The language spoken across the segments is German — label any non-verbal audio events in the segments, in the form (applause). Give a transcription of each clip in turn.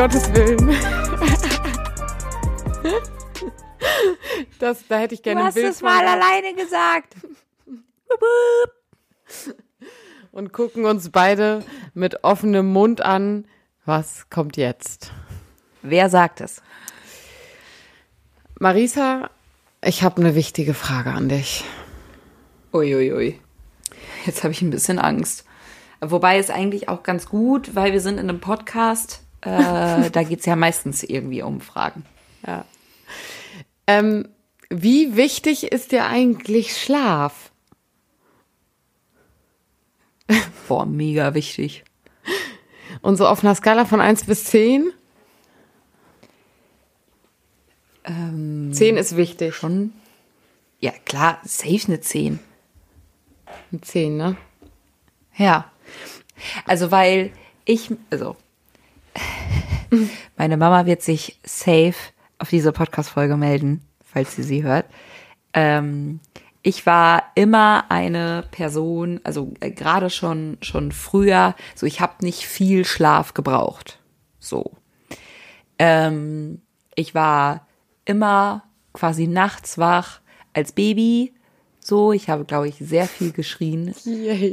Gottes Willen. Das, da hätte ich gerne Du ein hast Bild es mal von alleine gesagt. und gucken uns beide mit offenem Mund an. Was kommt jetzt? Wer sagt es? Marisa, ich habe eine wichtige Frage an dich. Uiuiui. Jetzt habe ich ein bisschen Angst. Wobei es eigentlich auch ganz gut, weil wir sind in einem Podcast. Äh, da geht es ja meistens irgendwie um Fragen. Ja. Ähm, wie wichtig ist dir eigentlich Schlaf? Boah, mega wichtig. Und so auf einer Skala von 1 bis 10? Ähm, 10 ist wichtig. schon. Ja, klar, safe eine 10. Eine 10, ne? Ja. Also, weil ich, also, (laughs) meine Mama wird sich safe auf diese Podcast-Folge melden, falls sie sie hört. Ähm, ich war immer eine Person, also äh, gerade schon, schon früher, so ich habe nicht viel Schlaf gebraucht. So. Ähm, ich war immer quasi nachts wach als Baby. So, ich habe, glaube ich, sehr viel geschrien.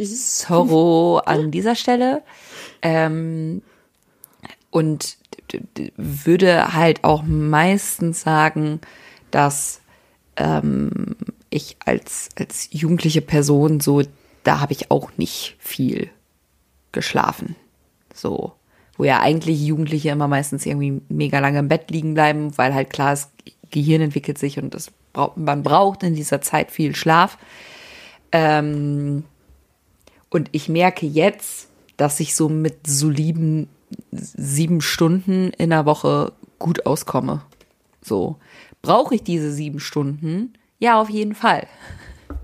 Zorro an dieser Stelle. Ähm, und würde halt auch meistens sagen, dass ähm, ich als, als jugendliche Person so, da habe ich auch nicht viel geschlafen. So. Wo ja eigentlich Jugendliche immer meistens irgendwie mega lange im Bett liegen bleiben, weil halt klar, das Gehirn entwickelt sich und das man braucht in dieser Zeit viel Schlaf. Ähm, und ich merke jetzt, dass ich so mit soliden sieben Stunden in der Woche gut auskomme. So. Brauche ich diese sieben Stunden? Ja, auf jeden Fall. (laughs)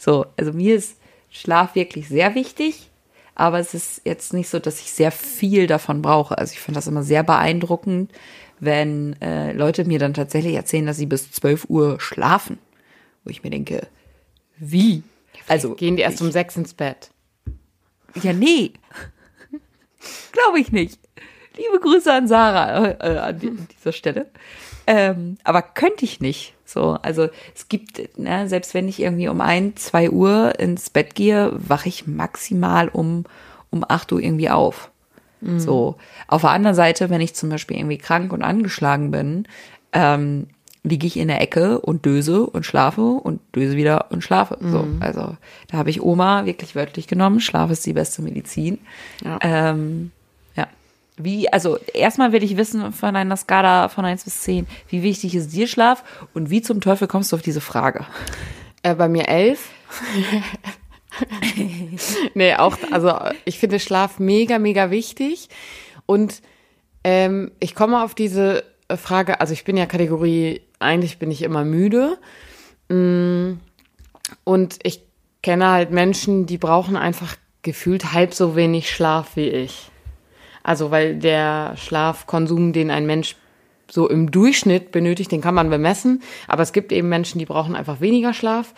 So, also mir ist Schlaf wirklich sehr wichtig, aber es ist jetzt nicht so, dass ich sehr viel davon brauche. Also ich finde das immer sehr beeindruckend, wenn äh, Leute mir dann tatsächlich erzählen, dass sie bis 12 Uhr schlafen. Wo ich mir denke, wie? Also Gehen die erst um 6 ins Bett? ja, nee. Glaube ich nicht. Liebe Grüße an Sarah äh, an, die- an dieser Stelle. Ähm, aber könnte ich nicht. So, also es gibt, ne, selbst wenn ich irgendwie um ein, zwei Uhr ins Bett gehe, wache ich maximal um, um acht Uhr irgendwie auf. So. Auf der anderen Seite, wenn ich zum Beispiel irgendwie krank und angeschlagen bin, ähm, liege ich in der Ecke und döse und schlafe und döse wieder und schlafe. So, also da habe ich Oma wirklich wörtlich genommen. Schlaf ist die beste Medizin. Ja. Ähm, ja. Wie, also erstmal will ich wissen von einer Skala von 1 bis 10, wie wichtig ist dir Schlaf und wie zum Teufel kommst du auf diese Frage? Äh, bei mir 11. (laughs) nee, auch, also ich finde Schlaf mega, mega wichtig. Und ähm, ich komme auf diese Frage, also ich bin ja Kategorie, eigentlich bin ich immer müde. Mm, Und ich kenne halt Menschen, die brauchen einfach gefühlt halb so wenig Schlaf wie ich. Also weil der Schlafkonsum, den ein Mensch so im Durchschnitt benötigt, den kann man bemessen. Aber es gibt eben Menschen, die brauchen einfach weniger Schlaf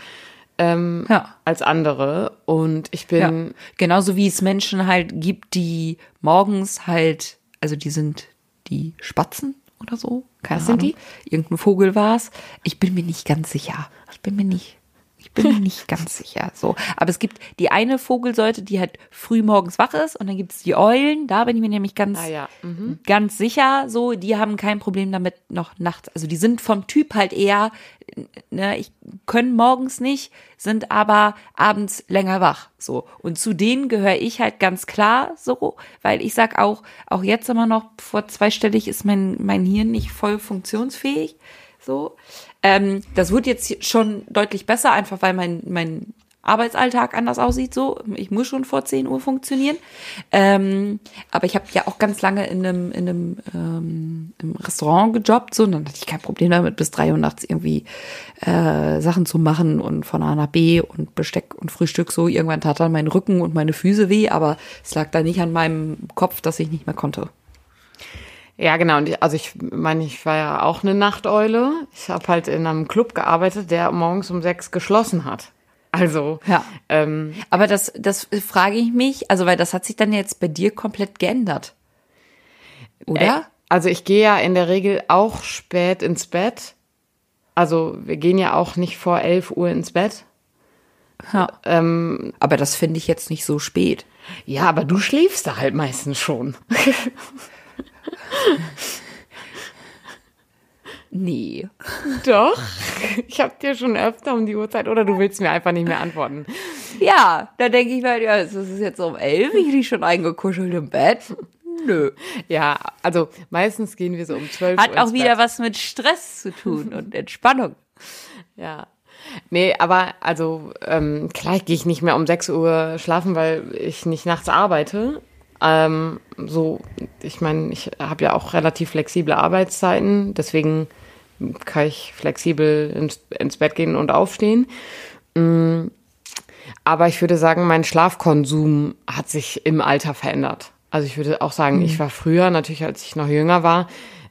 ähm, Ja. als andere. Und ich bin, Ja. Genauso wie es Menschen halt gibt, die morgens halt, also die sind die Spatzen oder so. Keine Was sind Ahnung. Irgendein Vogel war's. Ich bin mir nicht ganz sicher. Ich bin mir nicht. Ich bin mir (laughs) nicht ganz sicher. So. Aber es gibt die eine Vogelsorte, die halt früh morgens wach ist, und dann gibt es die Eulen. Da bin ich mir nämlich ganz, Ah ja, ganz sicher. So, die haben kein Problem damit noch nachts. Also die sind vom Typ halt eher, ne, ich können morgens nicht, sind aber abends länger wach. So. Und zu denen gehöre ich halt ganz klar so, weil ich sag auch, auch jetzt immer noch vor zweistellig ist mein, mein Hirn nicht voll funktionsfähig. So. Ähm, das wird jetzt schon deutlich besser, einfach weil mein, mein Arbeitsalltag anders aussieht. So, ich muss schon vor 10 Uhr funktionieren. Ähm, aber ich habe ja auch ganz lange in einem, in einem ähm, im Restaurant gejobbt, so, und dann hatte ich kein Problem damit, bis drei Uhr nachts irgendwie äh, Sachen zu machen und von A nach B und Besteck und Frühstück so. Irgendwann tat dann mein Rücken und meine Füße weh, aber es lag da nicht an meinem Kopf, dass ich nicht mehr konnte. Ja genau. Und ich, also ich meine, ich war ja auch eine Nachteule. Ich habe halt in einem Club gearbeitet, der morgens um sechs geschlossen hat. Also, Ja. ähm, Aber das, das frage ich mich, also weil das hat sich dann jetzt bei dir komplett geändert. Oder? Äh, also ich gehe ja in der Regel auch spät ins Bett. Also wir gehen ja auch nicht vor 11 Uhr ins Bett. Ja. Ähm, Aber das finde ich jetzt nicht so spät. ja, aber du schläfst da halt meistens schon. (laughs) Nee. Doch. Ich habe dir schon öfter um die Uhrzeit oder du willst mir einfach nicht mehr antworten. Ja, da denke ich mir, ja, es ist jetzt um elf, ich liege schon eingekuschelt im Bett. Nö. Ja, also meistens gehen wir so um 12 Hat auch wieder Bett. was mit Stress zu tun und Entspannung. Ja. Nee, aber also ähm, klar gehe ich nicht mehr um 6 Uhr schlafen, weil ich nicht nachts arbeite. Ähm, so, ich meine, ich habe ja auch relativ flexible Arbeitszeiten, deswegen kann ich flexibel ins, ins Bett gehen und aufstehen. Mm, Aber ich würde sagen, mein Schlafkonsum hat sich im Alter verändert. Also ich würde auch sagen, ich war früher, natürlich als ich noch jünger war,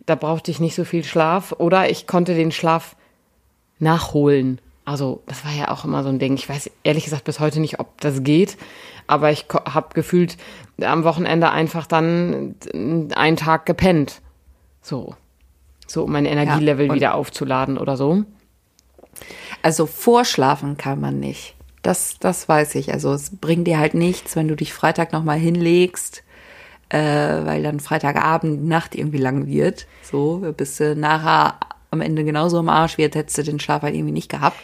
da brauchte ich nicht so viel Schlaf oder ich konnte den Schlaf nachholen. Also das war ja auch immer so ein Ding. Ich weiß ehrlich gesagt bis heute nicht, ob das geht, aber ich habe gefühlt am Wochenende einfach dann einen Tag gepennt. So. So, um mein Energielevel und- wieder aufzuladen oder so. Also vorschlafen kann man nicht. Das, das weiß ich. Also es bringt dir halt nichts, wenn du dich Freitag nochmal hinlegst, äh, weil dann Freitagabend, Nacht irgendwie lang wird. So, bist du nachher am Ende genauso im Arsch, wie jetzt hättest du den Schlaf halt irgendwie nicht gehabt.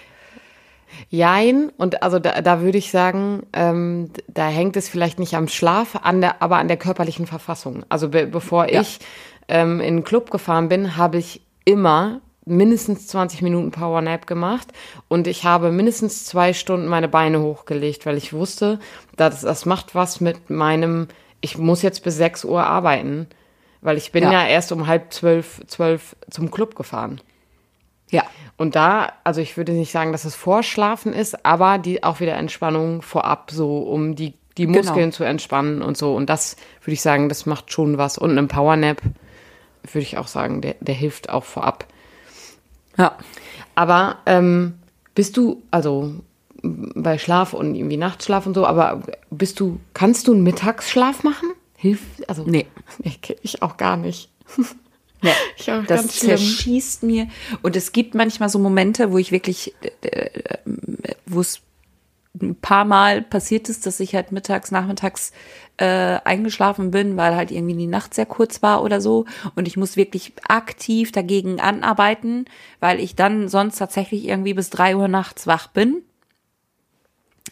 Jein, und also da, da würde ich sagen, ähm, da hängt es vielleicht nicht am Schlaf, an der, aber an der körperlichen Verfassung. Also be bevor Ja. ich ähm, in den Club gefahren bin, habe ich immer mindestens 20 Minuten Powernap gemacht und ich habe mindestens zwei Stunden meine Beine hochgelegt, weil ich wusste, das, das macht was mit meinem, ich muss jetzt bis 6 Uhr arbeiten, weil ich bin Ja. ja, erst um halb zwölf, zwölf zum Club gefahren. Ja. Und da, also ich würde nicht sagen, dass es Vorschlafen ist, aber die auch wieder Entspannung vorab, so um die, die Genau. Muskeln zu entspannen und so. Und das würde ich sagen, das macht schon was. Und ein Powernap würde ich auch sagen, der, der hilft auch vorab. Ja. Aber ähm, bist du, also bei Schlaf und irgendwie Nachtschlaf und so, aber bist du, kannst du einen Mittagsschlaf machen? Hilft, also Nee. (laughs) ich, ich auch gar nicht. (laughs) Ja. (laughs) Ich auch Das ganz schlimm. zerschießt mir. Und es gibt manchmal so Momente, wo ich wirklich, äh, äh, wo es ein paar Mal passiert ist, dass ich halt mittags, nachmittags äh, eingeschlafen bin, weil halt irgendwie die Nacht sehr kurz war oder so. Und ich muss wirklich aktiv dagegen anarbeiten, weil ich dann sonst tatsächlich irgendwie bis drei Uhr nachts wach bin,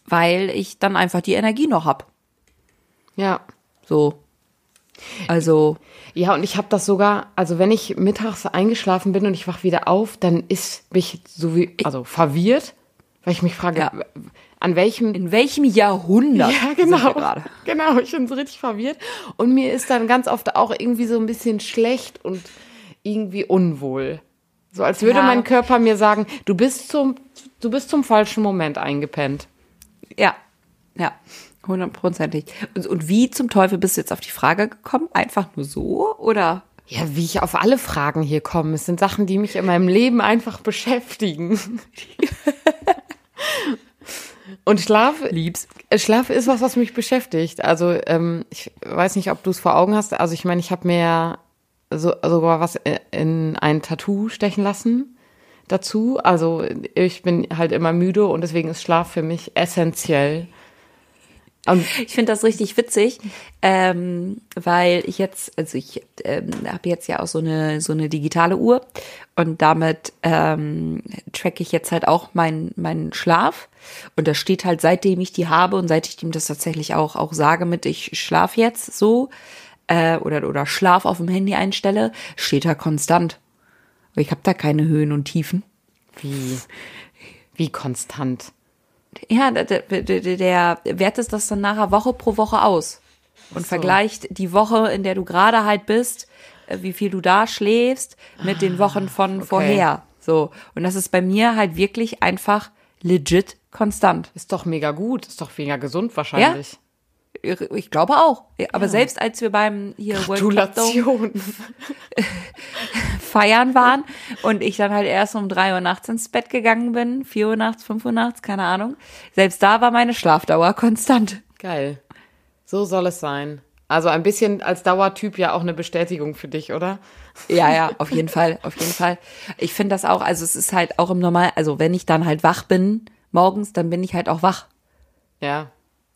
weil ich dann einfach die Energie noch hab. Ja. So. Also, Ja, und ich habe das sogar, also wenn ich mittags eingeschlafen bin und ich wach wieder auf, dann ist mich so wie, also verwirrt, weil ich mich frage, Ja. an welchem in welchem Jahrhundert Ja, genau. gerade? Genau, ich bin so richtig verwirrt. Und mir ist dann ganz oft auch irgendwie so ein bisschen schlecht und irgendwie unwohl. So als würde Ja. mein Körper mir sagen, du bist zum, du bist zum falschen Moment eingepennt. Ja, ja, hundertprozentig. Und, und wie zum Teufel bist du jetzt auf die Frage gekommen? Einfach nur so oder? Ja, wie ich auf alle Fragen hier komme. Es sind Sachen, die mich in meinem Leben einfach beschäftigen. (laughs) Und Schlaf, Liebs. Schlaf ist was, was mich beschäftigt. Also ähm, ich weiß nicht, ob du es vor Augen hast. Also ich meine, ich habe mir so, sogar was in ein Tattoo stechen lassen dazu. Also ich bin halt immer müde und deswegen ist Schlaf für mich essentiell. Und Ich finde das richtig witzig, ähm, weil ich jetzt, also ich ähm, habe jetzt ja auch so eine so eine digitale Uhr und damit ähm, tracke ich jetzt halt auch meinen meinen Schlaf und da steht halt seitdem ich die habe und seit ich ihm das tatsächlich auch auch sage mit ich schlaf jetzt so äh, oder oder Schlaf auf dem Handy einstelle, steht da konstant. Ich habe da keine Höhen und Tiefen. wie, wie konstant. Ja, der, der, der wertet das dann nachher Woche pro Woche aus und vergleicht die Woche, in der du gerade halt bist, äh, wie viel du da schläfst, mit den Wochen von vorher. So. Und das ist bei mir halt wirklich einfach legit konstant. Ist doch mega gut, ist doch mega gesund wahrscheinlich. Ich ich glaube auch. Aber selbst als wir beim hier World (laughs) feiern waren und ich dann halt erst um drei Uhr nachts ins Bett gegangen bin, vier Uhr nachts, fünf Uhr nachts, keine Ahnung. Selbst da war meine Schlafdauer konstant. Geil. So soll es sein. Also ein bisschen als Dauertyp ja auch eine Bestätigung für dich, oder? Ja, ja, auf jeden Fall, auf jeden Fall. Ich finde das auch, also es ist halt auch im Normal, also wenn ich dann halt wach bin morgens, dann bin ich halt auch wach. Ja,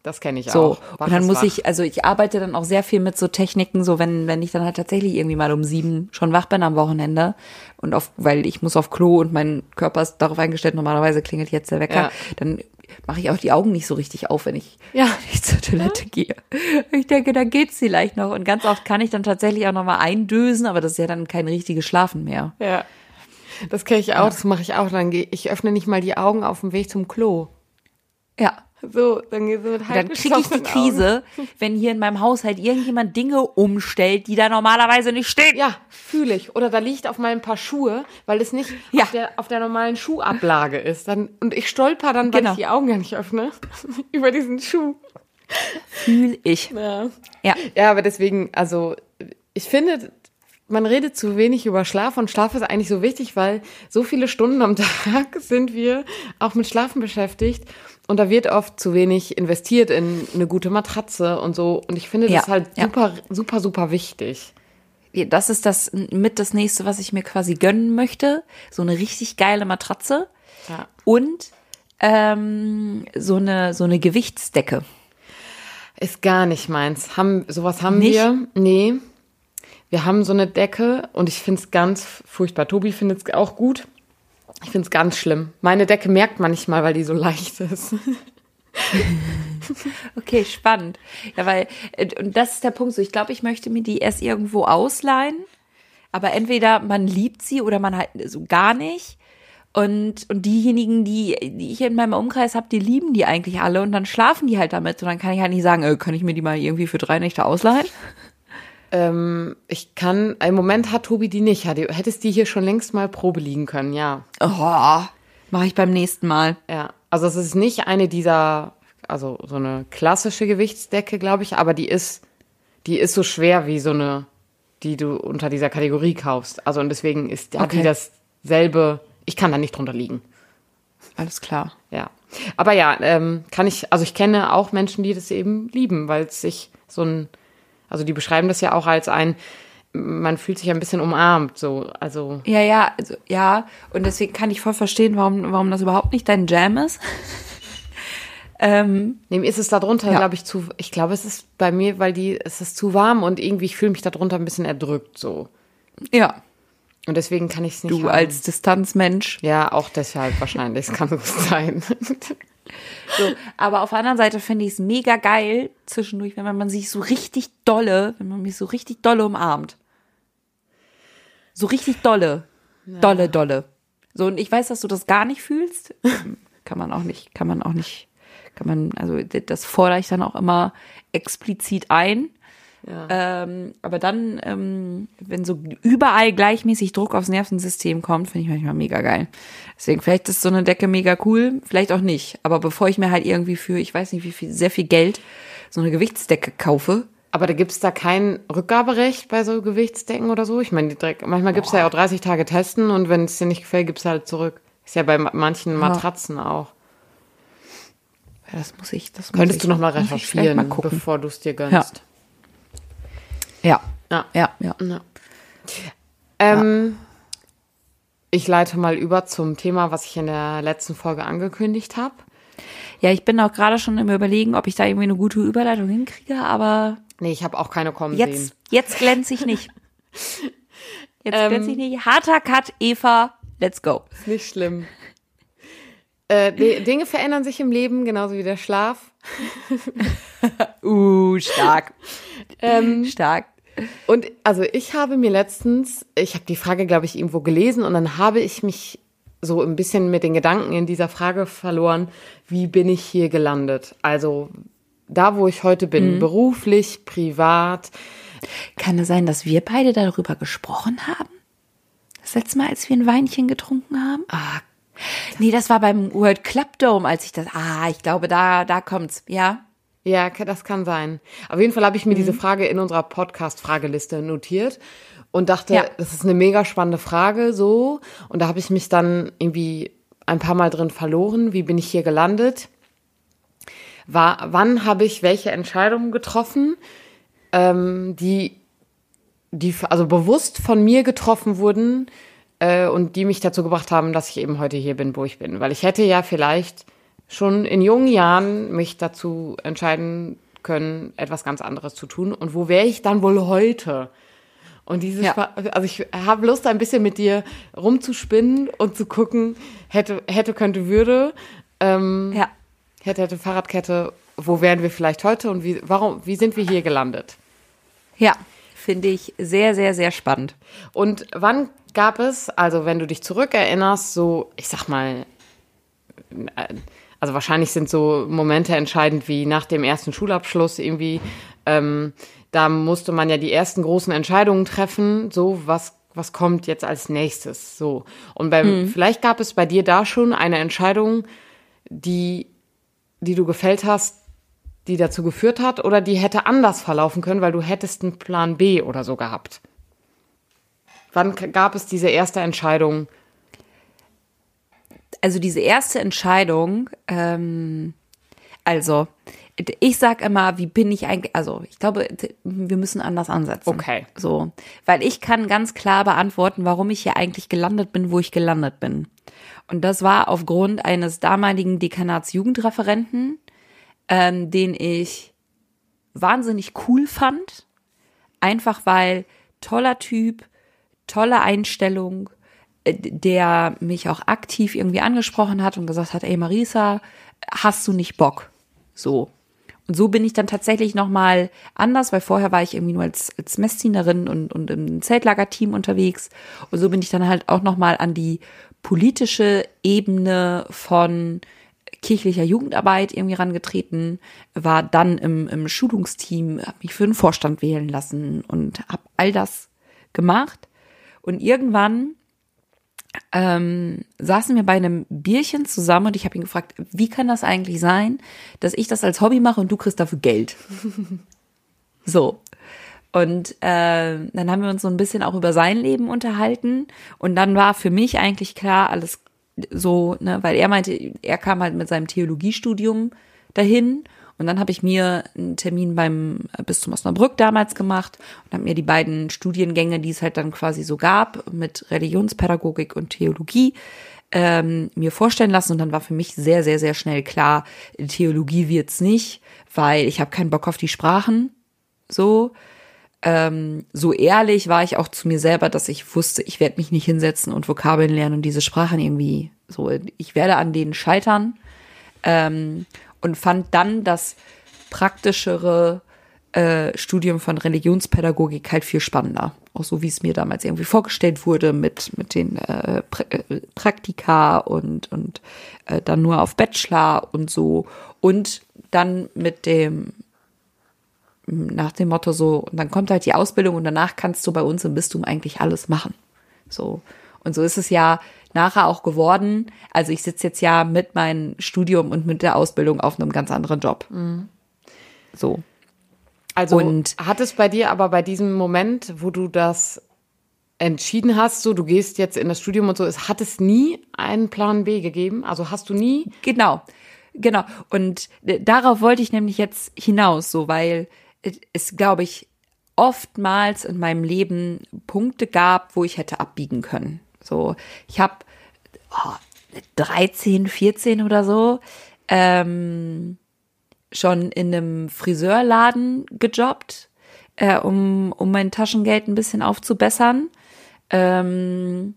das kenne ich So. auch. Wach Und dann muss wach. ich, also ich arbeite dann auch sehr viel mit so Techniken, so wenn, wenn ich dann halt tatsächlich irgendwie mal um sieben schon wach bin am Wochenende und auf, weil ich muss auf Klo und mein Körper ist darauf eingestellt, normalerweise klingelt jetzt der Wecker, Ja. dann mache ich auch die Augen nicht so richtig auf, wenn ich, Ja. (laughs) wenn ich zur Toilette gehe. Ich denke, da geht's vielleicht noch. Und ganz oft kann ich dann tatsächlich auch noch mal eindösen, aber das ist ja dann kein richtiges Schlafen mehr. Ja. Das kenne ich auch, das mache ich auch. Dann gehe ich öffne nicht mal die Augen auf dem Weg zum Klo. Ja. So, dann geht so mit Dann halb kriege ich die Krise, (laughs) wenn hier in meinem Haushalt irgendjemand Dinge umstellt, die da normalerweise nicht stehen. Ja, fühle ich. Oder da liegt auf meinem Paar Schuhe, weil es nicht Ja. auf, der, auf der normalen Schuhablage ist. Dann, und ich stolper dann, weil Genau. ich die Augen ja nicht öffne, (laughs) über diesen Schuh. Fühl ich. Ja. Ja. ja, aber deswegen, also ich finde, man redet zu wenig über Schlaf und Schlaf ist eigentlich so wichtig, weil so viele Stunden am (laughs) Tag sind wir auch mit Schlafen beschäftigt und da wird oft zu wenig investiert in eine gute Matratze und so. Und ich finde das Ja, halt ja. super, super, super wichtig. Das ist das mit das nächste, was ich mir quasi gönnen möchte. So eine richtig geile Matratze Ja. und ähm, so eine so eine Gewichtsdecke. Ist gar nicht meins. Haben, sowas haben Nicht? wir. Nee. Wir haben so eine Decke und ich finde es ganz furchtbar. Tobi findet es auch gut. Ich finde es ganz schlimm. Meine Decke merkt man nicht mal, weil die so leicht ist. (laughs) Okay, spannend. Ja, weil äh, und das ist der Punkt. So, ich glaube, ich möchte mir die erst irgendwo ausleihen, aber entweder man liebt sie oder man halt so gar nicht. Und, und diejenigen, die, die ich in meinem Umkreis habe, die lieben die eigentlich alle und dann schlafen die halt damit. Und dann kann ich halt nicht sagen, äh, kann ich mir die mal irgendwie für drei Nächte ausleihen? Ähm, ich kann, im Moment hat Tobi die nicht. Hättest die hier schon längst mal Probe liegen können, ja. Oh, mache ich beim nächsten Mal. Ja. Also es ist nicht eine dieser, also so eine klassische Gewichtsdecke, glaube ich, aber die ist, die ist so schwer wie so eine, die du unter dieser Kategorie kaufst. Also und deswegen ist, hat die Okay. dasselbe, ich kann da nicht drunter liegen. Alles klar. Ja. Aber ja, ähm, kann ich, also ich kenne auch Menschen, die das eben lieben, weil es sich so ein, also die beschreiben das ja auch als ein, man fühlt sich ein bisschen umarmt, so, also. Ja, ja, also, ja. Und deswegen kann ich voll verstehen, warum, warum das überhaupt nicht dein Jam ist. (laughs) ähm, Nee, ist es darunter, Ja. glaube ich, zu, ich glaube, es ist bei mir, weil die, es ist zu warm und irgendwie, ich fühle mich darunter ein bisschen erdrückt, so. ja, Und deswegen kann ich es nicht du haben. als Distanzmensch. Ja, auch deshalb wahrscheinlich, es (laughs) kann gut sein. So, aber auf der anderen Seite finde ich es mega geil zwischendurch, wenn man, sich so richtig dolle, wenn man mich so richtig dolle umarmt. So richtig dolle. Dolle, dolle. So, und ich weiß, dass du das gar nicht fühlst. kann man auch nicht, kann man auch nicht, kann man, also das fordere ich dann auch immer explizit ein. Ähm, aber dann, ähm, wenn so überall gleichmäßig Druck aufs Nervensystem kommt, finde ich manchmal mega geil. Deswegen, vielleicht ist so eine Decke mega cool, vielleicht auch nicht. Aber bevor ich mir halt irgendwie für, ich weiß nicht wie viel, sehr viel Geld so eine Gewichtsdecke kaufe, Aber da gibt's da kein Rückgaberecht bei so Gewichtsdecken oder so? Ich meine, manchmal gibt's ja auch 30 Tage testen und wenn es dir nicht gefällt, gibt's halt zurück. Ist ja bei ma- manchen Matratzen auch. ja, das muss ich, das muss Könntest ich, du muss ich vielleicht recherchieren, mal gucken. bevor du es dir gönnst. Ja, Ja. ja, ja. Ja. Ähm, Ich leite mal über zum Thema, was ich in der letzten Folge angekündigt habe. Ja, ich bin auch gerade schon im Überlegen, ob ich da irgendwie eine gute Überleitung hinkriege, aber Nee, ich habe auch keine kommen jetzt, sehen. jetzt glänze ich nicht. (laughs) Jetzt Ähm. glänze ich nicht. Harter Cut, Eva, let's go. Ist nicht schlimm. Äh, Dinge verändern sich im Leben, genauso wie der Schlaf. (laughs) Uh, stark. ähm, stark. Und also ich habe mir letztens, ich habe die Frage, glaube ich, irgendwo gelesen und dann habe ich mich so ein bisschen mit den Gedanken in dieser Frage verloren, wie bin ich hier gelandet? Also da, wo ich heute bin, beruflich, privat. Kann es sein, dass wir beide darüber gesprochen haben? Das letzte Mal, als wir ein Weinchen getrunken haben? Ah, Nee, das war beim World Club Dome, als ich das. Ah, ich glaube, da, da kommt's. Ja. Ja, das kann sein. Auf jeden Fall habe ich mir diese Frage in unserer Podcast-Frageliste notiert und dachte, Ja. das ist eine mega spannende Frage, so. Und da habe ich mich dann irgendwie ein paar Mal drin verloren. Wie bin ich hier gelandet? War, wann habe ich welche Entscheidungen getroffen? ähm, die, die also bewusst von mir getroffen wurden äh, und die mich dazu gebracht haben, dass ich eben heute hier bin, wo ich bin. Weil ich hätte ja vielleicht schon in jungen Jahren mich dazu entscheiden können, etwas ganz anderes zu tun. Und wo wäre ich dann wohl heute? Und dieses, ja. also ich habe Lust, ein bisschen mit dir rumzuspinnen und zu gucken, hätte, hätte, könnte, würde. Ähm, ja. Hätte, hätte, Fahrradkette, wo wären wir vielleicht heute und wie, warum, wie sind wir hier gelandet? Ja, finde ich sehr, sehr, sehr spannend. Und wann gab es, also wenn du dich zurückerinnerst, so, ich sag mal, also wahrscheinlich sind so Momente entscheidend wie nach dem ersten Schulabschluss irgendwie, ähm, da musste man ja die ersten großen Entscheidungen treffen, so was was kommt jetzt als nächstes, so. Und beim, mhm. vielleicht gab es bei dir da schon eine Entscheidung, die, die du gefällt hast, die dazu geführt hat, oder die hätte anders verlaufen können, weil du hättest einen Plan B oder so gehabt. Wann gab es diese erste Entscheidung? Also diese erste Entscheidung, ähm, also ich sag immer, wie bin ich eigentlich, also ich glaube, wir müssen anders ansetzen. Okay. So, weil ich kann ganz klar beantworten, warum ich hier eigentlich gelandet bin, wo ich gelandet bin. Und das war aufgrund eines damaligen Dekanats Jugendreferenten, ähm, den ich wahnsinnig cool fand. Einfach weil toller Typ, tolle Einstellung, der mich auch aktiv irgendwie angesprochen hat und gesagt hat, ey Marisa, hast du nicht Bock? So. Und so bin ich dann tatsächlich nochmal anders, weil vorher war ich irgendwie nur als, als Messdienerin und, und im Zeltlagerteam unterwegs. Und so bin ich dann halt auch nochmal an die politische Ebene von kirchlicher Jugendarbeit irgendwie rangetreten, war dann im, im Schulungsteam, habe mich für den Vorstand wählen lassen und habe all das gemacht. Und irgendwann ähm, saßen wir bei einem Bierchen zusammen und ich habe ihn gefragt, wie kann das eigentlich sein, dass ich das als Hobby mache und du kriegst dafür Geld? (laughs) so. Und äh, dann haben wir uns so ein bisschen auch über sein Leben unterhalten. Und dann war für mich eigentlich klar, alles so, ne, weil er meinte, er kam halt mit seinem Theologiestudium dahin und dann habe ich mir einen Termin beim Bistum Osnabrück damals gemacht und habe mir die beiden Studiengänge, die es halt dann quasi so gab, mit Religionspädagogik und Theologie, ähm, mir vorstellen lassen. Und dann war für mich sehr, sehr, sehr schnell klar, Theologie wird's nicht, weil ich habe keinen Bock auf die Sprachen. So. Ähm, so ehrlich war ich auch zu mir selber, dass ich wusste, ich werde mich nicht hinsetzen und Vokabeln lernen und diese Sprachen irgendwie so, ich werde an denen scheitern. Ähm, und fand dann das praktischere äh, Studium von Religionspädagogik halt viel spannender. Auch so, wie es mir damals irgendwie vorgestellt wurde mit, mit den äh, äh, Praktika und, und äh, dann nur auf Bachelor und so. Und dann mit dem, nach dem Motto so, und dann kommt halt die Ausbildung und danach kannst du bei uns im Bistum eigentlich alles machen. So. Und so ist es ja nachher auch geworden. Also ich sitze jetzt ja mit meinem Studium und mit der Ausbildung auf einem ganz anderen Job. Mhm. So. Also und hat es bei dir aber bei diesem Moment, wo du das entschieden hast, so du gehst jetzt in das Studium und so, es hat es nie einen Plan B gegeben? Also hast du nie? Genau, genau. Und darauf wollte ich nämlich jetzt hinaus, so weil es, glaube ich, oftmals in meinem Leben Punkte gab, wo ich hätte abbiegen können. So, ich habe oh, 13, 14 oder so ähm, schon in einem Friseurladen gejobbt, äh, um, um mein Taschengeld ein bisschen aufzubessern. Ähm,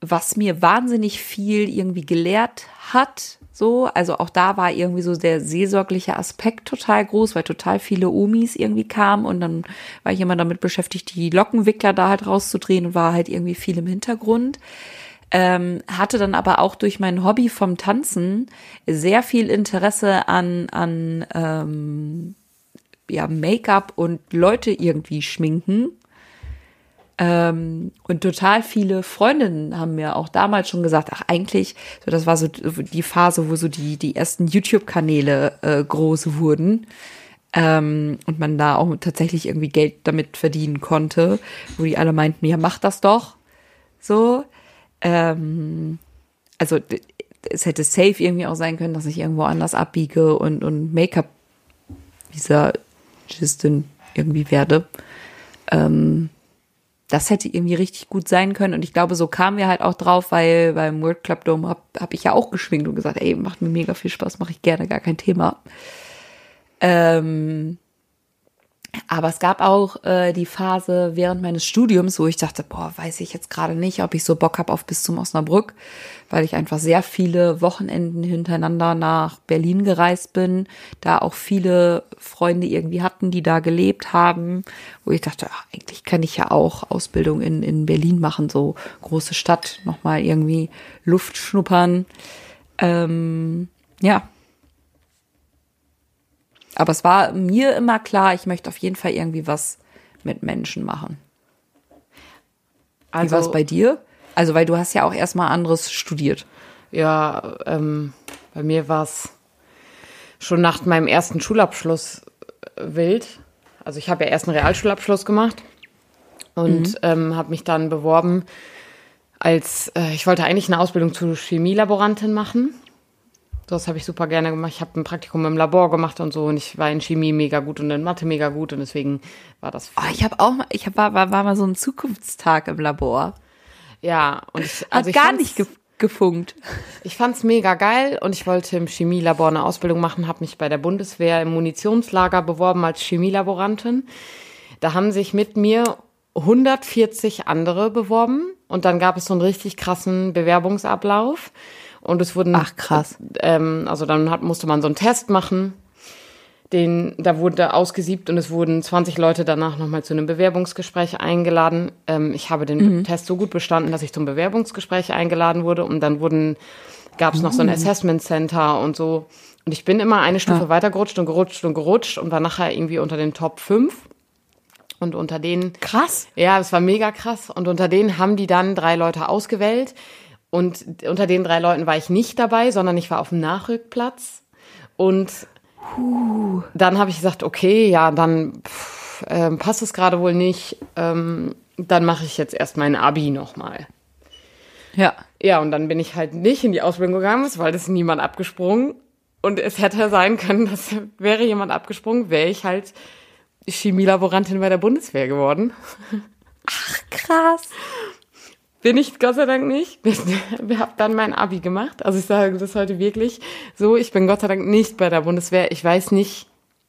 was mir wahnsinnig viel irgendwie gelehrt hat, so, also auch da war irgendwie so der seelsorgliche Aspekt total groß, weil total viele Omis irgendwie kamen und dann war ich immer damit beschäftigt, die Lockenwickler da halt rauszudrehen und war halt irgendwie viel im Hintergrund. Ähm, hatte dann aber auch durch mein Hobby vom Tanzen sehr viel Interesse an, an ähm, ja, Make-up und Leute irgendwie schminken ähm, und total viele Freundinnen haben mir auch damals schon gesagt, ach eigentlich, so das war so die Phase, wo so die, die ersten YouTube-Kanäle äh, groß wurden. Ähm, und man da auch tatsächlich irgendwie Geld damit verdienen konnte, wo die alle meinten, ja, mach das doch. So. Ähm, also es hätte safe irgendwie auch sein können, dass ich irgendwo anders abbiege und, und Make-up, dieser Biologistin irgendwie werde. Ähm, das hätte irgendwie richtig gut sein können. Und ich glaube, so kamen wir halt auch drauf, weil beim World Club Dome habe hab ich ja auch geschwingt und gesagt, ey, macht mir mega viel Spaß, mache ich gerne, gar kein Thema. Ähm, aber es gab auch äh, die Phase während meines Studiums, wo ich dachte, boah, weiß ich jetzt gerade nicht, ob ich so Bock habe auf bis zum Osnabrück, weil ich einfach sehr viele Wochenenden hintereinander nach Berlin gereist bin, da auch viele Freunde irgendwie hatten, die da gelebt haben, wo ich dachte, ach, eigentlich kann ich ja auch Ausbildung in, in Berlin machen, so große Stadt, nochmal irgendwie Luft schnuppern. Ähm, ja, aber es war mir immer klar, ich möchte auf jeden Fall irgendwie was mit Menschen machen. Also, Wie war es bei dir? Also, weil du hast ja auch erstmal anderes studiert. Ja, ähm, bei mir war es schon nach meinem ersten Schulabschluss äh, wild. Also ich habe ja erst einen Realschulabschluss gemacht und mhm. ähm, habe mich dann beworben als, äh, ich wollte eigentlich eine Ausbildung zur Chemielaborantin machen das habe ich super gerne gemacht. Ich habe ein Praktikum im Labor gemacht und so und ich war in Chemie mega gut und in Mathe mega gut und deswegen war das. Oh, ich habe auch, ich hab, war, war, war mal so ein Zukunftstag im Labor. Ja, und ich, also Hat gar nicht ge gefunkt. Ich fand's mega geil und ich wollte im Chemielabor eine Ausbildung machen, habe mich bei der Bundeswehr im Munitionslager beworben als Chemielaborantin. Da haben sich mit mir 140 andere beworben und dann gab es so einen richtig krassen Bewerbungsablauf. Und es wurden. Ach krass. Ähm, also dann hat, musste man so einen Test machen. Den, da wurde ausgesiebt und es wurden 20 Leute danach nochmal zu einem Bewerbungsgespräch eingeladen. Ähm, ich habe den mhm. Test so gut bestanden, dass ich zum Bewerbungsgespräch eingeladen wurde und dann wurden, gab es noch so ein oh. Assessment Center und so. Und ich bin immer eine Stufe ja. weitergerutscht und gerutscht und gerutscht und war nachher irgendwie unter den Top 5. Und unter denen. Krass. Ja, es war mega krass. Und unter denen haben die dann drei Leute ausgewählt, und unter den drei Leuten war ich nicht dabei, sondern ich war auf dem Nachrückplatz. Und Puh. dann habe ich gesagt, okay, ja, dann pff, äh, passt es gerade wohl nicht. Ähm, dann mache ich jetzt erst mein Abi nochmal. Ja. Ja, und dann bin ich halt nicht in die Ausbildung gegangen, weil das niemand abgesprungen. Und es hätte sein können, dass wäre jemand abgesprungen, wäre ich halt Chemielaborantin bei der Bundeswehr geworden. Ach, krass. Bin ich Gott sei Dank nicht. (laughs) Ich habe dann mein Abi gemacht. Also ich sage das heute wirklich so. Ich bin Gott sei Dank nicht bei der Bundeswehr. Ich weiß nicht,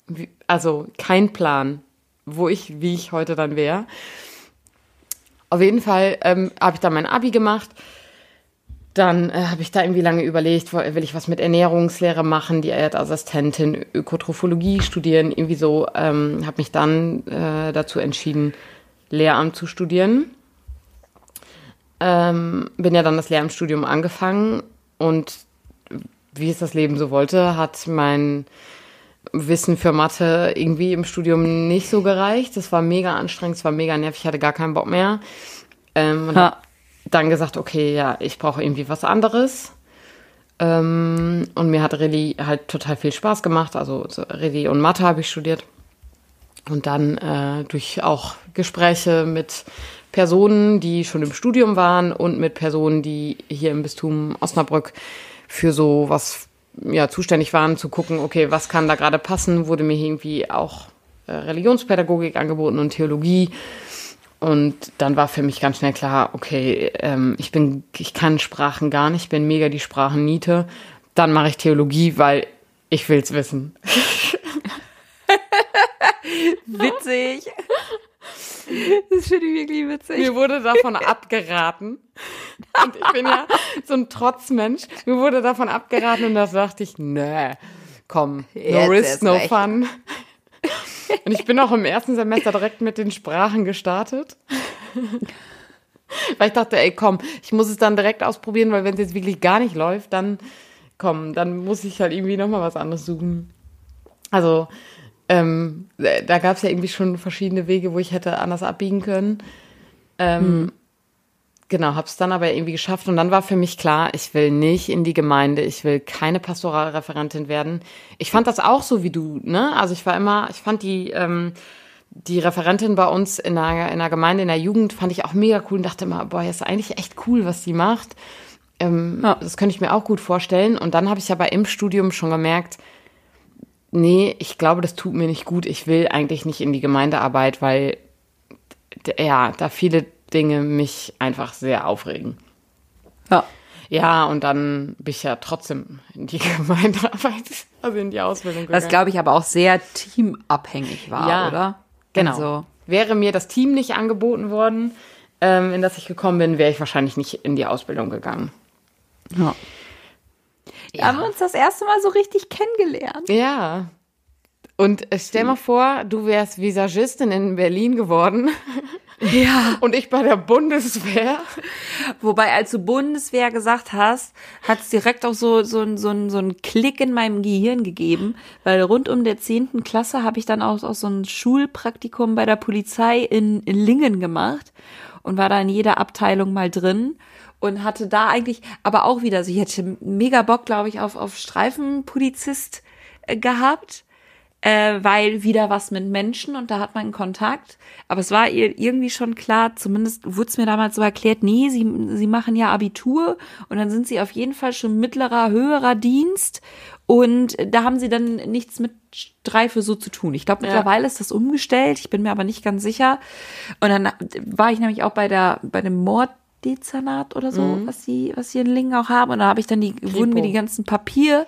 wie, also kein Plan, wo ich, wie ich heute dann wäre. Auf jeden Fall ähm, habe ich dann mein Abi gemacht. Dann äh, habe ich da irgendwie lange überlegt, will ich was mit Ernährungslehre machen, die Erdassistentin, Ökotrophologie studieren, irgendwie so. Ähm, habe mich dann äh, dazu entschieden, Lehramt zu studieren ähm, bin ja dann das Lehramtsstudium angefangen und wie es das Leben so wollte, hat mein Wissen für Mathe irgendwie im Studium nicht so gereicht. Das war mega anstrengend, es war mega nervig, ich hatte gar keinen Bock mehr. Ähm, und ha. dann gesagt, okay, ja, ich brauche irgendwie was anderes. Ähm, und mir hat Rallye halt total viel Spaß gemacht. Also so Rallye und Mathe habe ich studiert. Und dann äh, durch auch Gespräche mit Personen, die schon im Studium waren und mit Personen, die hier im Bistum Osnabrück für so was ja, zuständig waren, zu gucken, okay, was kann da gerade passen, wurde mir irgendwie auch äh, Religionspädagogik angeboten und Theologie. Und dann war für mich ganz schnell klar, okay, ähm, ich bin, ich kann Sprachen gar nicht, bin mega die Sprachenniete. Dann mache ich Theologie, weil ich will's wissen. (laughs) (laughs) Witzig. Das finde ich wirklich witzig. Mir wurde davon (laughs) abgeraten. Und ich bin ja so ein Trotzmensch. Mir wurde davon abgeraten und da dachte ich, nee, komm, no Jetzt risk, no recht. fun. Und ich bin auch im ersten Semester direkt mit den Sprachen gestartet. Weil ich dachte, ey, komm, ich muss es dann direkt ausprobieren, weil wenn es jetzt wirklich gar nicht läuft, dann komm, dann muss ich halt irgendwie nochmal was anderes suchen. Also ähm, da gab es ja irgendwie schon verschiedene Wege, wo ich hätte anders abbiegen können. Ähm, hm. Genau, habe es dann aber irgendwie geschafft und dann war für mich klar, ich will nicht in die Gemeinde, ich will keine Pastoralreferentin werden. Ich fand das auch so wie du, ne? Also ich war immer, ich fand die ähm, die Referentin bei uns in der, in der Gemeinde, in der Jugend, fand ich auch mega cool und dachte immer, boah, ist eigentlich echt cool, was die macht. Ähm, ja. Das könnte ich mir auch gut vorstellen. Und dann habe ich aber im Studium schon gemerkt, nee, ich glaube, das tut mir nicht gut. Ich will eigentlich nicht in die Gemeindearbeit, weil ja, da viele Dinge mich einfach sehr aufregen. Ja. Ja, und dann bin ich ja trotzdem in die (laughs) Gemeindearbeit, also in die Ausbildung gegangen. Was, glaube ich, aber auch sehr teamabhängig war, Ja, oder? Genau. Also, Wäre mir das Team nicht angeboten worden, ähm, in das ich gekommen bin, wäre ich wahrscheinlich nicht in die Ausbildung gegangen. ja. Wir haben uns das erste Mal so richtig kennengelernt. Ja. Und stell mal vor, du wärst Visagistin in Berlin geworden (laughs) Ja. und ich bei der Bundeswehr. Wobei, als du Bundeswehr gesagt hast, hat es direkt auch so, so, so, ein- so einen Klick in meinem Gehirn gegeben, weil rund um der 10. Klasse habe ich dann auch, auch so ein Schulpraktikum bei der Polizei in Lingen gemacht und war da in jeder Abteilung mal drin und hatte da eigentlich, aber auch wieder, also ich hätte mega Bock, glaube ich, auf, auf Streifenpolizist äh, gehabt äh, weil wieder was mit Menschen und da hat man Kontakt. Aber es war ihr irgendwie schon klar, zumindest wurde es mir damals so erklärt, nee, sie, sie machen ja Abitur und dann sind sie auf jeden Fall schon mittlerer, höherer Dienst und da haben sie dann nichts mit Streife so zu tun. Ich glaube, Ja. mittlerweile ist das umgestellt, ich bin mir aber nicht ganz sicher. Und dann war ich nämlich auch bei der, bei dem Morddezernat oder so, was sie, was sie in Lingen auch haben. Und da habe ich dann die, wurden mir die ganzen Papier,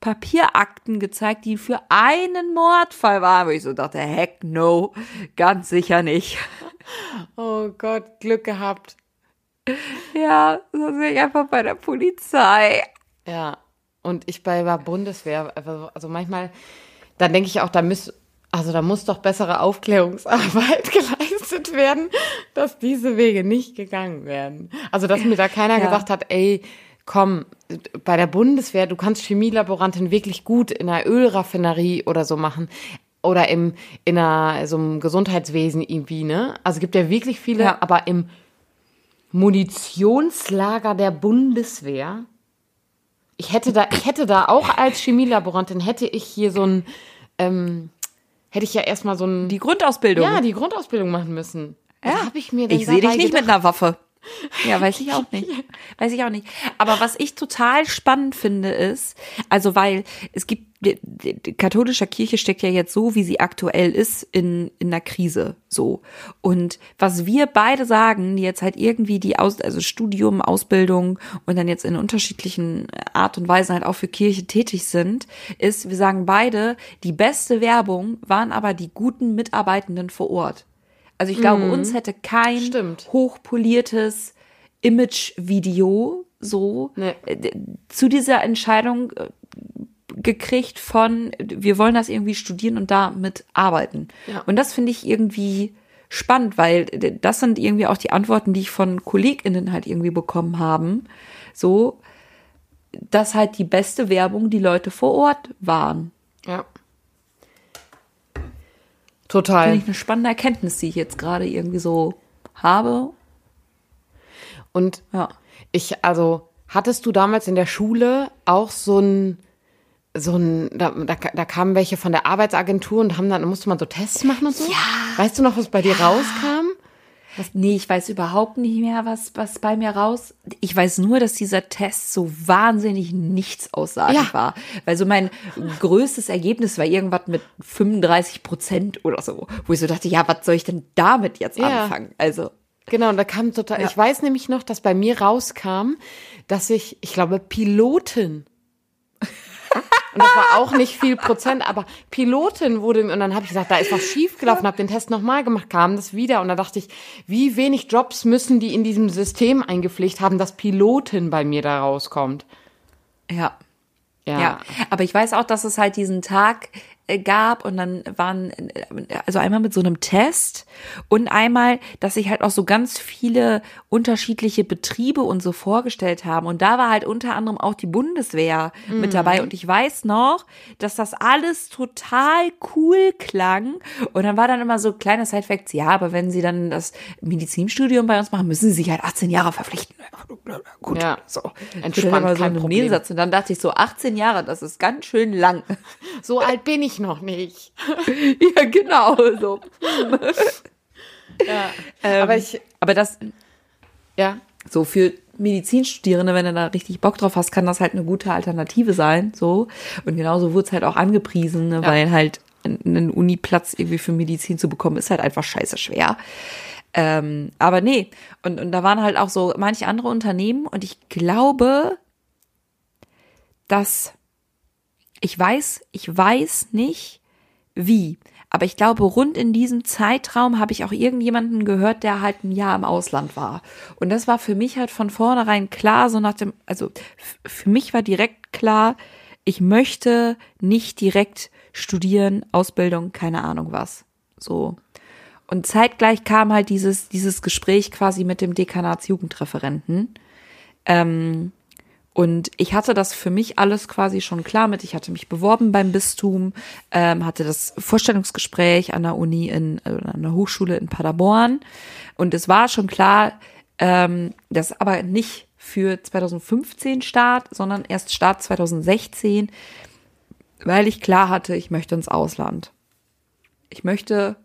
Papierakten gezeigt, die für einen Mordfall waren, wo ich so dachte, heck no, ganz sicher nicht. (laughs) Oh Gott, Glück gehabt. Ja, so sehe ich einfach bei der Polizei. Ja. Und ich bei der Bundeswehr, also also manchmal, dann denke ich auch, da muss, also da muss doch bessere Aufklärungsarbeit (laughs) geleistet werden, dass diese Wege nicht gegangen werden. Also dass mir da keiner Ja. gesagt hat, ey, komm, bei der Bundeswehr, du kannst Chemielaborantin wirklich gut in einer Ölraffinerie oder so machen. Oder im, in einer, so einem Gesundheitswesen irgendwie, ne? Also es gibt ja wirklich viele, Ja. aber im Munitionslager der Bundeswehr, ich hätte da, ich hätte da auch als Chemielaborantin, hätte ich hier so ein, ähm, hätte ich ja erstmal so ein, Die Grundausbildung. ja, die Grundausbildung machen müssen. Was Ja. habe ich mir denn Ich sehe dich nicht mit gedacht? einer Waffe. Ja, weiß ich auch nicht. Weiß ich auch nicht. Aber was ich total spannend finde, ist, also weil es gibt, die, die, die katholische Kirche steckt ja jetzt so, wie sie aktuell ist, in, in einer Krise. So. Und was wir beide sagen, die jetzt halt irgendwie die Aus, also Studium, Ausbildung und dann jetzt in unterschiedlichen Art und Weisen halt auch für Kirche tätig sind, ist, wir sagen beide, die beste Werbung waren aber die guten Mitarbeitenden vor Ort. Also ich glaube, uns hätte kein Mhm. Stimmt. hochpoliertes Image-Video so Nee. äh, zu dieser Entscheidung äh, gekriegt von, wir wollen das irgendwie studieren und damit arbeiten. Ja. Und das finde ich irgendwie spannend, weil das sind irgendwie auch die Antworten, die ich von KollegInnen halt irgendwie bekommen haben. So, dass halt die beste Werbung die Leute vor Ort waren. Ja. Finde Total. ich eine spannende Erkenntnis, die ich jetzt gerade irgendwie so habe. Und Ja. ich, also, hattest du damals in der Schule auch so ein, so ein, da, da, da kamen welche von der Arbeitsagentur und haben dann, da musste man so Tests machen und so? Ja. Weißt du noch, was bei dir rauskam? Nee, ich weiß überhaupt nicht mehr, was, was bei mir raus. Ich weiß nur, dass dieser Test so wahnsinnig nichts aussagend Ja. war. Weil so mein größtes Ergebnis war irgendwas mit 35 Prozent oder so. Wo ich so dachte, ja, was soll ich denn damit jetzt Ja. anfangen? Also, Genau, und da kam total, ich weiß nämlich noch, dass bei mir rauskam, dass ich, ich glaube, Pilotin. Und das war auch nicht viel Prozent, aber Pilotin wurde mir, und dann habe ich gesagt, da ist was schiefgelaufen, habe den Test nochmal gemacht, kam das wieder. Und da dachte ich, wie wenig Jobs müssen die in diesem System eingepflegt haben, dass Pilotin bei mir da rauskommt. ja. Ja. Ja, aber ich weiß auch, dass es halt diesen Tag gab und dann waren, äh, also einmal mit so einem Test und einmal, dass sich halt auch so ganz viele unterschiedliche Betriebe und so vorgestellt haben. Und da war halt unter anderem auch die Bundeswehr mit dabei. Und ich weiß noch, dass das alles total cool klang. Und dann war dann immer so kleine Side-Facts, ja, aber wenn sie dann das Medizinstudium bei uns machen, müssen sie sich halt 18 Jahre verpflichten. Gut, Ja. so. Entspannt, so kein Problem. Nebensatz. Und dann dachte ich so, 18 Jahre, das ist ganz schön lang. So alt bin ich noch nicht. (laughs) ja, genau. So. Ja. Ähm, aber ich, aber das, ja. So für Medizinstudierende, wenn du da richtig Bock drauf hast, kann das halt eine gute Alternative sein. So. Und genauso wurde es halt auch angepriesen, ne, Ja. weil halt einen Uniplatz irgendwie für Medizin zu bekommen, ist halt einfach scheiße schwer. Ähm, aber nee, und, und da waren halt auch so manche andere Unternehmen und ich glaube, dass ich weiß, ich weiß nicht wie, aber ich glaube, rund in diesem Zeitraum habe ich auch irgendjemanden gehört, der halt ein Jahr im Ausland war. Und das war für mich halt von vornherein klar, so nach dem, also für mich war direkt klar, ich möchte nicht direkt studieren, Ausbildung, keine Ahnung was. So. Und zeitgleich kam halt dieses, dieses Gespräch quasi mit dem Dekanatsjugendreferenten. Ähm, und ich hatte das für mich alles quasi schon klar mit. Ich hatte mich beworben beim Bistum, ähm, hatte das Vorstellungsgespräch an der Uni in, äh, an der Hochschule in Paderborn. Und es war schon klar, ähm, das aber nicht für 2015 Start, sondern erst Start 2016, weil ich klar hatte, ich möchte ins Ausland. Ich möchte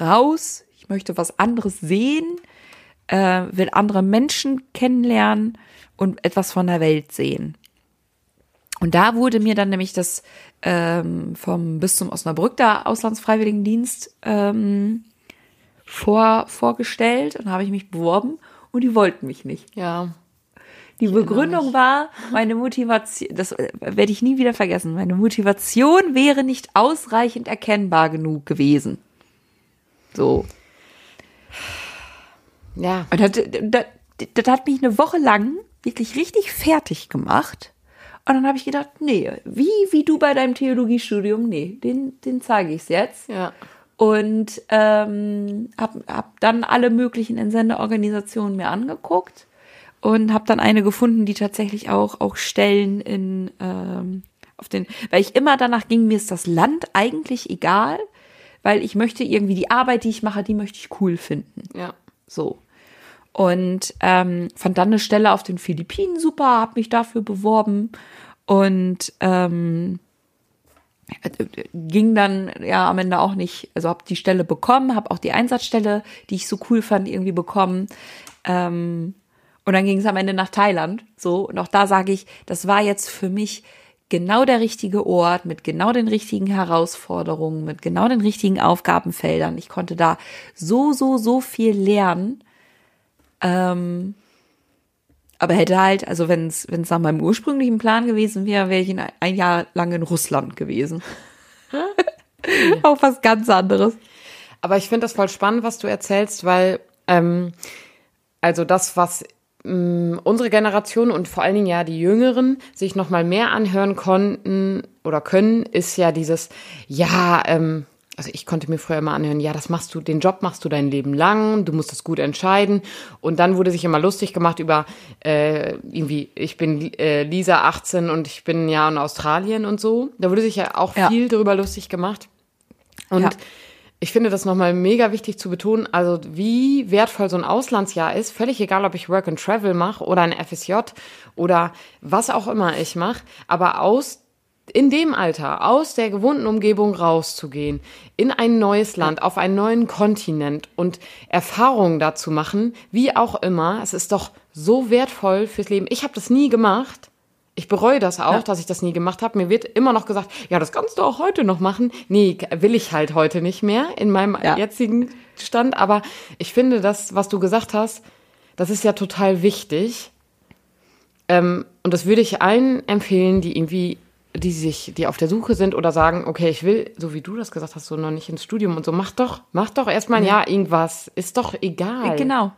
raus, ich möchte was anderes sehen, äh, will andere Menschen kennenlernen und etwas von der Welt sehen. Und da wurde mir dann nämlich das ähm, vom Bistum Osnabrück, der Auslandsfreiwilligendienst, ähm, vor, vorgestellt und habe ich mich beworben und die wollten mich nicht. Ja. Die Begründung war, meine Motivation, das äh, werde ich nie wieder vergessen, meine Motivation wäre nicht ausreichend erkennbar genug gewesen. So. Ja. Und das, das, das hat mich eine Woche lang wirklich richtig fertig gemacht. Und dann habe ich gedacht, nee, wie, wie du bei deinem Theologiestudium, nee, den, den zeige ich jetzt. Ja. Und ähm, habe hab dann alle möglichen Entsendeorganisationen mir angeguckt und habe dann eine gefunden, die tatsächlich auch, auch Stellen in ähm, auf den, weil ich immer danach ging, mir ist das Land eigentlich egal, weil ich möchte irgendwie die Arbeit, die ich mache, die möchte ich cool finden. Ja. So. Und ähm, fand dann eine Stelle auf den Philippinen super, habe mich dafür beworben und ähm, äh, ging dann ja am Ende auch nicht, also habe die Stelle bekommen, habe auch die Einsatzstelle, die ich so cool fand, irgendwie bekommen. Ähm, und dann ging es am Ende nach Thailand. So, und auch da sage ich, das war jetzt für mich genau der richtige Ort, mit genau den richtigen Herausforderungen, mit genau den richtigen Aufgabenfeldern. Ich konnte da so, so, so viel lernen. Ähm, aber hätte halt, also wenn es wenn es nach meinem ursprünglichen Plan gewesen wäre, wäre ich in ein, Jahr lang in Russland gewesen. (laughs) Auch was ganz anderes. Aber ich finde das voll spannend, was du erzählst, weil ähm, also das, was ähm, unsere Generation und vor allen Dingen ja die Jüngeren sich noch mal mehr anhören konnten oder können, ist ja dieses ja, ähm, also ich konnte mir früher immer anhören, ja, das machst du, den Job machst du dein Leben lang, du musst es gut entscheiden. Und dann wurde sich immer lustig gemacht über äh, irgendwie, ich bin äh, Lisa 18 und ich bin ja in Australien und so. Da wurde sich ja auch Ja. viel darüber lustig gemacht. Und Ja. ich finde das nochmal mega wichtig zu betonen, also wie wertvoll so ein Auslandsjahr ist, völlig egal, ob ich Work and Travel mache oder ein FSJ oder was auch immer ich mache, aber aus in dem Alter aus der gewohnten Umgebung rauszugehen, in ein neues Land, auf einen neuen Kontinent und Erfahrungen dazu machen, wie auch immer, es ist doch so wertvoll fürs Leben. Ich habe das nie gemacht. Ich bereue das auch, Ja. dass ich das nie gemacht habe. Mir wird immer noch gesagt, ja, das kannst du auch heute noch machen. Nee, will ich halt heute nicht mehr in meinem Ja. jetzigen Stand. Aber ich finde das, was du gesagt hast, das ist ja total wichtig. Ähm, und das würde ich allen empfehlen, die irgendwie, die sich, die auf der Suche sind oder sagen, okay, ich will, so wie du das gesagt hast, so noch nicht ins Studium und so, mach doch, mach doch erstmal ein Jahr irgendwas. Ist doch egal. Genau.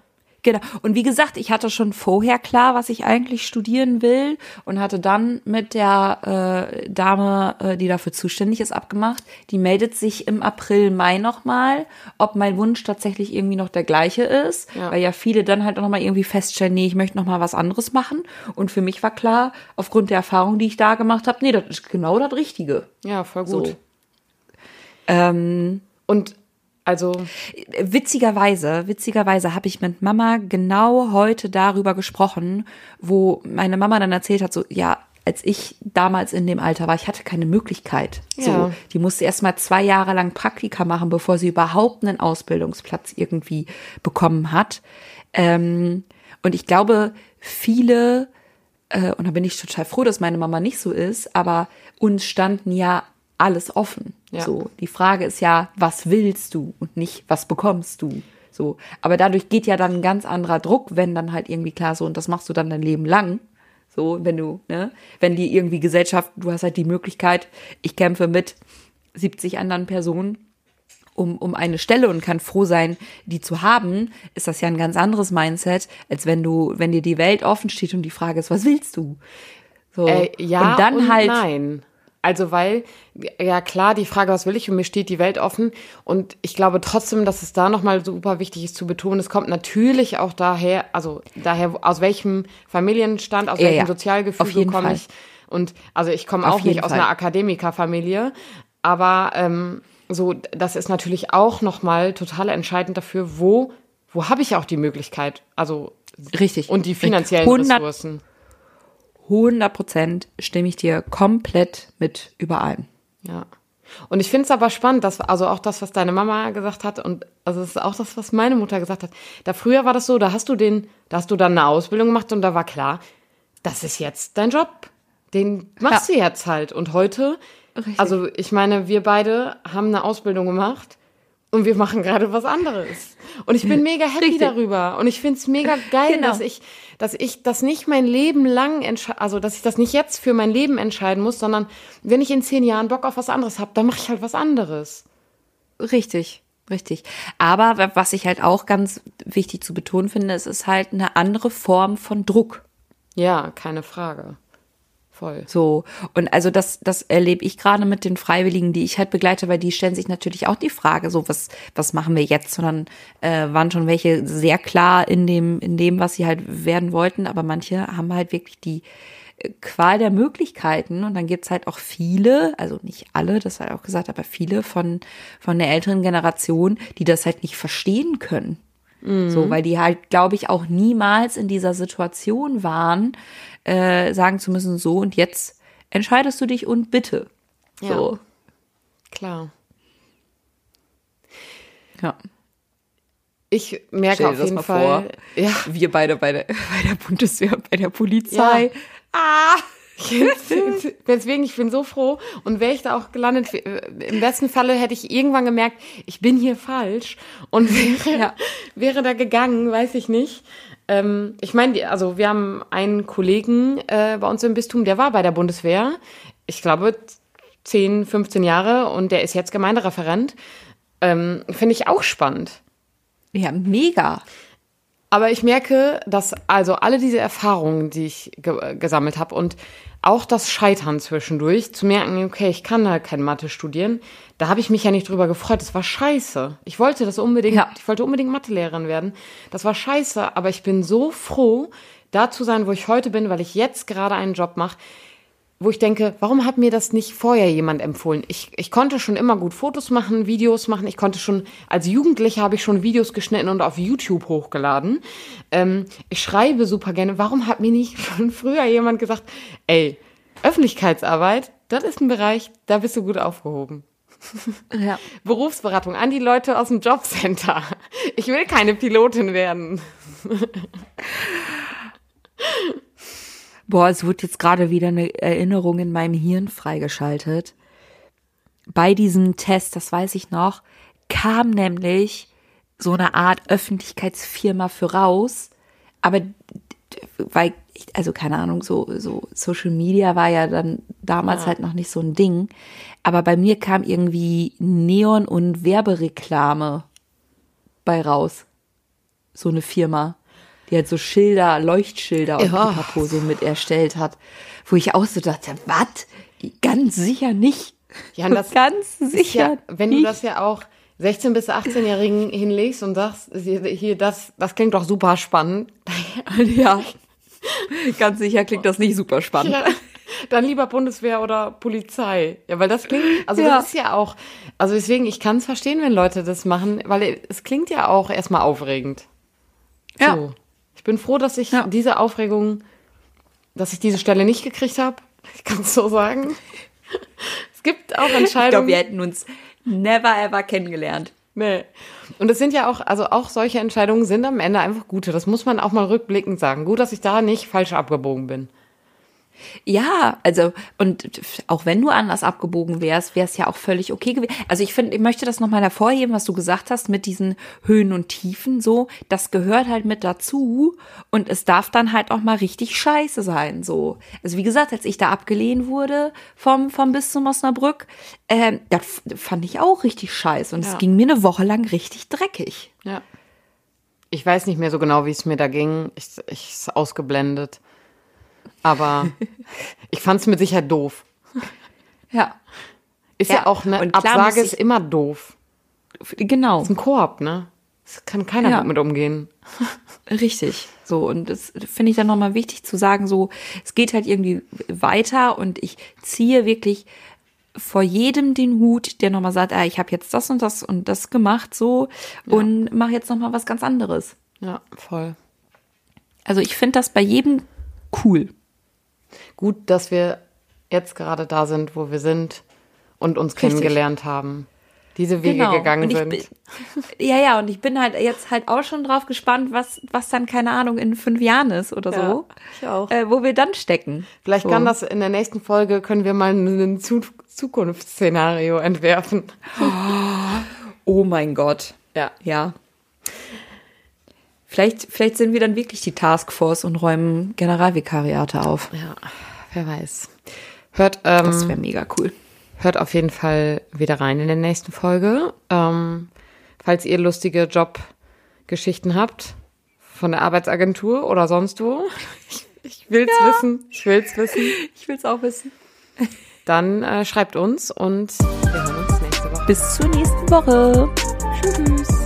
Genau. Und wie gesagt, ich hatte schon vorher klar, was ich eigentlich studieren will und hatte dann mit der äh, Dame, äh, die dafür zuständig ist, abgemacht. Die meldet sich im April, Mai nochmal, ob mein Wunsch tatsächlich irgendwie noch der gleiche ist, Ja. weil ja viele dann halt nochmal irgendwie feststellen, nee, ich möchte nochmal was anderes machen. Und für mich war klar, aufgrund der Erfahrung, die ich da gemacht habe, nee, das ist genau das Richtige. Ja, voll gut. So. Ähm, Und also, Witzigerweise, witzigerweise habe ich mit Mama genau heute darüber gesprochen, wo meine Mama dann erzählt hat, so, ja, als ich damals in dem Alter war, ich hatte keine Möglichkeit. So, Ja. die musste erst mal zwei Jahre lang Praktika machen, bevor sie überhaupt einen Ausbildungsplatz irgendwie bekommen hat. Ähm, Und ich glaube, viele, äh, und da bin ich total froh, dass meine Mama nicht so ist, aber uns standen ja alles offen. Ja. So, die Frage ist ja, was willst du und nicht, was bekommst du? So, aber dadurch geht ja dann ein ganz anderer Druck, wenn dann halt irgendwie klar so, und das machst du dann dein Leben lang. So, wenn du, ne, wenn die irgendwie Gesellschaft, du hast halt die Möglichkeit, ich kämpfe mit 70 anderen Personen um, um eine Stelle und kann froh sein, die zu haben, ist das ja ein ganz anderes Mindset, als wenn du, wenn dir die Welt offen steht und die Frage ist, was willst du? So. Äh, ja und dann und halt, nein. Also weil, ja klar, die Frage, was will ich, und mir steht die Welt offen. Und ich glaube trotzdem, dass es da nochmal super wichtig ist zu betonen, es kommt natürlich auch daher, also daher, aus welchem Familienstand, aus Ja, welchem ja. Jeden komme Fall. ich. Und also ich komme auch nicht jeden aus Fall. einer Akademikerfamilie, aber ähm, so, das ist natürlich auch nochmal total entscheidend dafür, wo, wo habe ich auch die Möglichkeit, also richtig. und die finanziellen 100 Ressourcen. 100 Prozent stimme ich dir komplett mit überein. Ja. Und ich finde es aber spannend, dass, also auch das, was deine Mama gesagt hat, und also es ist auch das, was meine Mutter gesagt hat. Da früher war das so, da hast du den, da hast du dann eine Ausbildung gemacht und da war klar, das ist jetzt dein Job. Den machst Ja. du jetzt halt. Und heute, Richtig. also ich meine, wir beide haben eine Ausbildung gemacht und wir machen gerade was anderes. Und ich bin (laughs) mega happy Richtig. darüber. Und ich finde es mega geil, Genau. dass ich, dass ich das nicht mein Leben lang entscheide, also dass ich das nicht jetzt für mein Leben entscheiden muss, sondern wenn ich in zehn Jahren Bock auf was anderes habe, dann mache ich halt was anderes. Richtig, richtig. Aber wa- was ich halt auch ganz wichtig zu betonen finde, es ist halt eine andere Form von Druck. Ja, keine Frage. Voll. So. Und also das, das erlebe ich gerade mit den Freiwilligen, die ich halt begleite, weil die stellen sich natürlich auch die Frage, so was, was machen wir jetzt? Sondern äh, waren schon welche sehr klar in dem, in dem, was sie halt werden wollten, aber manche haben halt wirklich die äh, Qual der Möglichkeiten und dann gibt's halt auch viele, also nicht alle, das hat er auch gesagt, aber viele von, von der älteren Generation, die das halt nicht verstehen können. So, weil die halt, glaube ich, auch niemals in dieser Situation waren, äh, sagen zu müssen, so und jetzt entscheidest du dich und bitte. So. Klar. Ja. Ich merke Stell dir auf das jeden mal Fall. vor. Ja. Wir beide bei der, (laughs) bei der Bundeswehr, bei der Polizei. Ah! Deswegen, ich bin so froh. Und wäre ich da auch gelandet, äh, im besten Falle hätte ich irgendwann gemerkt, ich bin hier falsch und (laughs) wäre, wäre da gegangen, weiß ich nicht. Ähm, ich meine, also wir haben einen Kollegen äh, bei uns im Bistum, der war bei der Bundeswehr. Ich glaube 10, 15 Jahre und der ist jetzt Gemeindereferent. Ähm, Finde ich auch spannend. Ja, mega. Aber ich merke, dass also alle diese Erfahrungen, die ich ge gesammelt habe und auch das Scheitern zwischendurch, zu merken, okay, ich kann halt kein Mathe studieren, da habe ich mich ja nicht drüber gefreut. Das war scheiße. Ich wollte das unbedingt, Ja. ich wollte unbedingt Mathelehrerin werden. Das war scheiße, aber ich bin so froh, da zu sein, wo ich heute bin, weil ich jetzt gerade einen Job mache, wo ich denke, warum hat mir das nicht vorher jemand empfohlen? Ich, ich konnte schon immer gut Fotos machen, Videos machen. Ich konnte schon, als Jugendlicher habe ich schon Videos geschnitten und auf YouTube hochgeladen. Ähm, ich schreibe super gerne. Warum hat mir nicht (laughs) schon früher jemand gesagt, ey, Öffentlichkeitsarbeit, das ist ein Bereich, da bist du gut aufgehoben. (laughs) Ja. Berufsberatung an die Leute aus dem Jobcenter. Ich will keine Pilotin werden. (laughs) Boah, es wird jetzt gerade wieder eine Erinnerung in meinem Hirn freigeschaltet. Bei diesem Test, das weiß ich noch, kam nämlich so eine Art Öffentlichkeitsfirma für raus, aber weil ich, also keine Ahnung, so so Social Media war ja dann damals halt noch nicht so ein Ding, aber bei mir kam irgendwie Neon und Werbereklame bei raus. So eine Firma, die halt so Schilder, Leuchtschilder und Ja. Pipapo so mit erstellt hat, wo ich auch so dachte, was? Ganz sicher nicht. Ja, das (laughs) ganz sicher. Ja, wenn du nicht. das ja auch 16- bis 18-Jährigen hinlegst und sagst, hier, das, das klingt doch super spannend, (laughs) ja, ganz sicher klingt das nicht super spannend. ja, dann lieber Bundeswehr oder Polizei. Ja, weil das klingt, also Ja. das ist ja auch, also deswegen, ich kann es verstehen, wenn Leute das machen, weil es klingt ja auch erstmal aufregend. Ja. So. Ich bin froh, dass ich Ja. diese Aufregung, dass ich diese Stelle nicht gekriegt habe. Ich kann es so sagen. Es gibt auch Ich Entscheidungen. glaube, wir hätten uns never ever kennengelernt. Nee. Und es sind ja auch, also auch solche Entscheidungen sind am Ende einfach gute. Das muss man auch mal rückblickend sagen. Gut, dass ich da nicht falsch abgebogen bin. Ja, also und auch wenn du anders abgebogen wärst, wäre es ja auch völlig okay gewesen. Also ich finde, ich möchte das nochmal hervorheben, was du gesagt hast mit diesen Höhen und Tiefen so, das gehört halt mit dazu und es darf dann halt auch mal richtig scheiße sein so. Also wie gesagt, als ich da abgelehnt wurde vom vom bis zum Osnabrück, äh, das fand ich auch richtig scheiße und es Ja. ging mir eine Woche lang richtig dreckig. Ja. Ich weiß nicht mehr so genau, wie es mir da ging. Ich, ich ist ausgeblendet. Aber (laughs) ich fand es mit Sicherheit doof. Ja, Ist ja, Ja, auch klar Absage ist immer doof. genau. Ist ein Koop, ne? Das kann keiner Ja. gut mit umgehen. (laughs) Richtig. So, und das finde ich dann nochmal wichtig zu sagen, so, es geht halt irgendwie weiter und ich ziehe wirklich vor jedem den Hut, der nochmal sagt, ah, ich habe jetzt das und das und das gemacht, so, und mache jetzt nochmal was ganz anderes. Ja, voll. Also ich finde das bei jedem cool. Gut, dass wir jetzt gerade da sind, wo wir sind und uns Richtig. kennengelernt haben. Diese Wege gegangen Genau. und sind. Bin, (laughs) ja, ja, und ich bin halt jetzt halt auch schon drauf gespannt, was, was dann, keine Ahnung, in fünf Jahren ist oder Ja, so. ich auch. Äh, wo wir dann stecken. Vielleicht so. kann das in der nächsten Folge, können wir mal ein Zu Zukunftsszenario entwerfen. Oh mein Gott. Ja. Ja. Vielleicht, vielleicht sind wir dann wirklich die Taskforce und räumen Generalvikariate auf. Ja, wer weiß. Hört, ähm, Das wäre mega cool. hört auf jeden Fall wieder rein in der nächsten Folge. Ähm, falls ihr lustige Jobgeschichten habt von der Arbeitsagentur oder sonst wo. (laughs) Ich, ich will's wissen. Ich will's wissen. Ich will es auch wissen. Dann äh, schreibt uns und wir hören uns nächste Woche. Bis zur nächsten Woche. Tschüss.